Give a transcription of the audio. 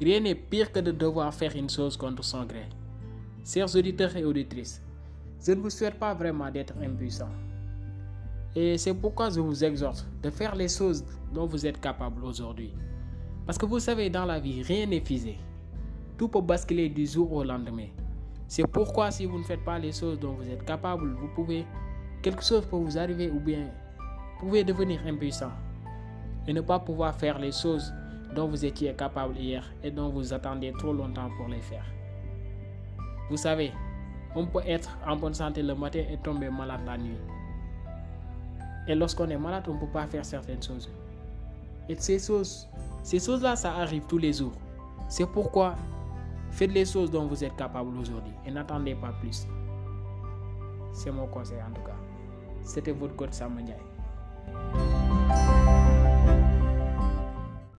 Rien n'est pire que de devoir faire une chose contre son gré. Chers auditeurs et auditrices, je ne vous souhaite pas vraiment d'être impuissant. Et c'est pourquoi je vous exhorte de faire les choses dont vous êtes capable aujourd'hui. Parce que vous savez, dans la vie, rien n'est figé. Tout peut basculer du jour au lendemain. C'est pourquoi si vous ne faites pas les choses dont vous êtes capable, vous pouvez, quelque chose peut vous arriver ou bien vous pouvez devenir impuissant et ne pas pouvoir faire les choses dont vous étiez capable hier et dont vous attendiez trop longtemps pour les faire. Vous savez, on peut être en bonne santé le matin et tomber malade la nuit. Et lorsqu'on est malade, on ne peut pas faire certaines choses. Et ces choses, ces choses-là, ça arrive tous les jours. C'est pourquoi faites les choses dont vous êtes capable aujourd'hui et n'attendez pas plus. C'est mon conseil en tout cas. C'était votre coach Sam Ndiaye.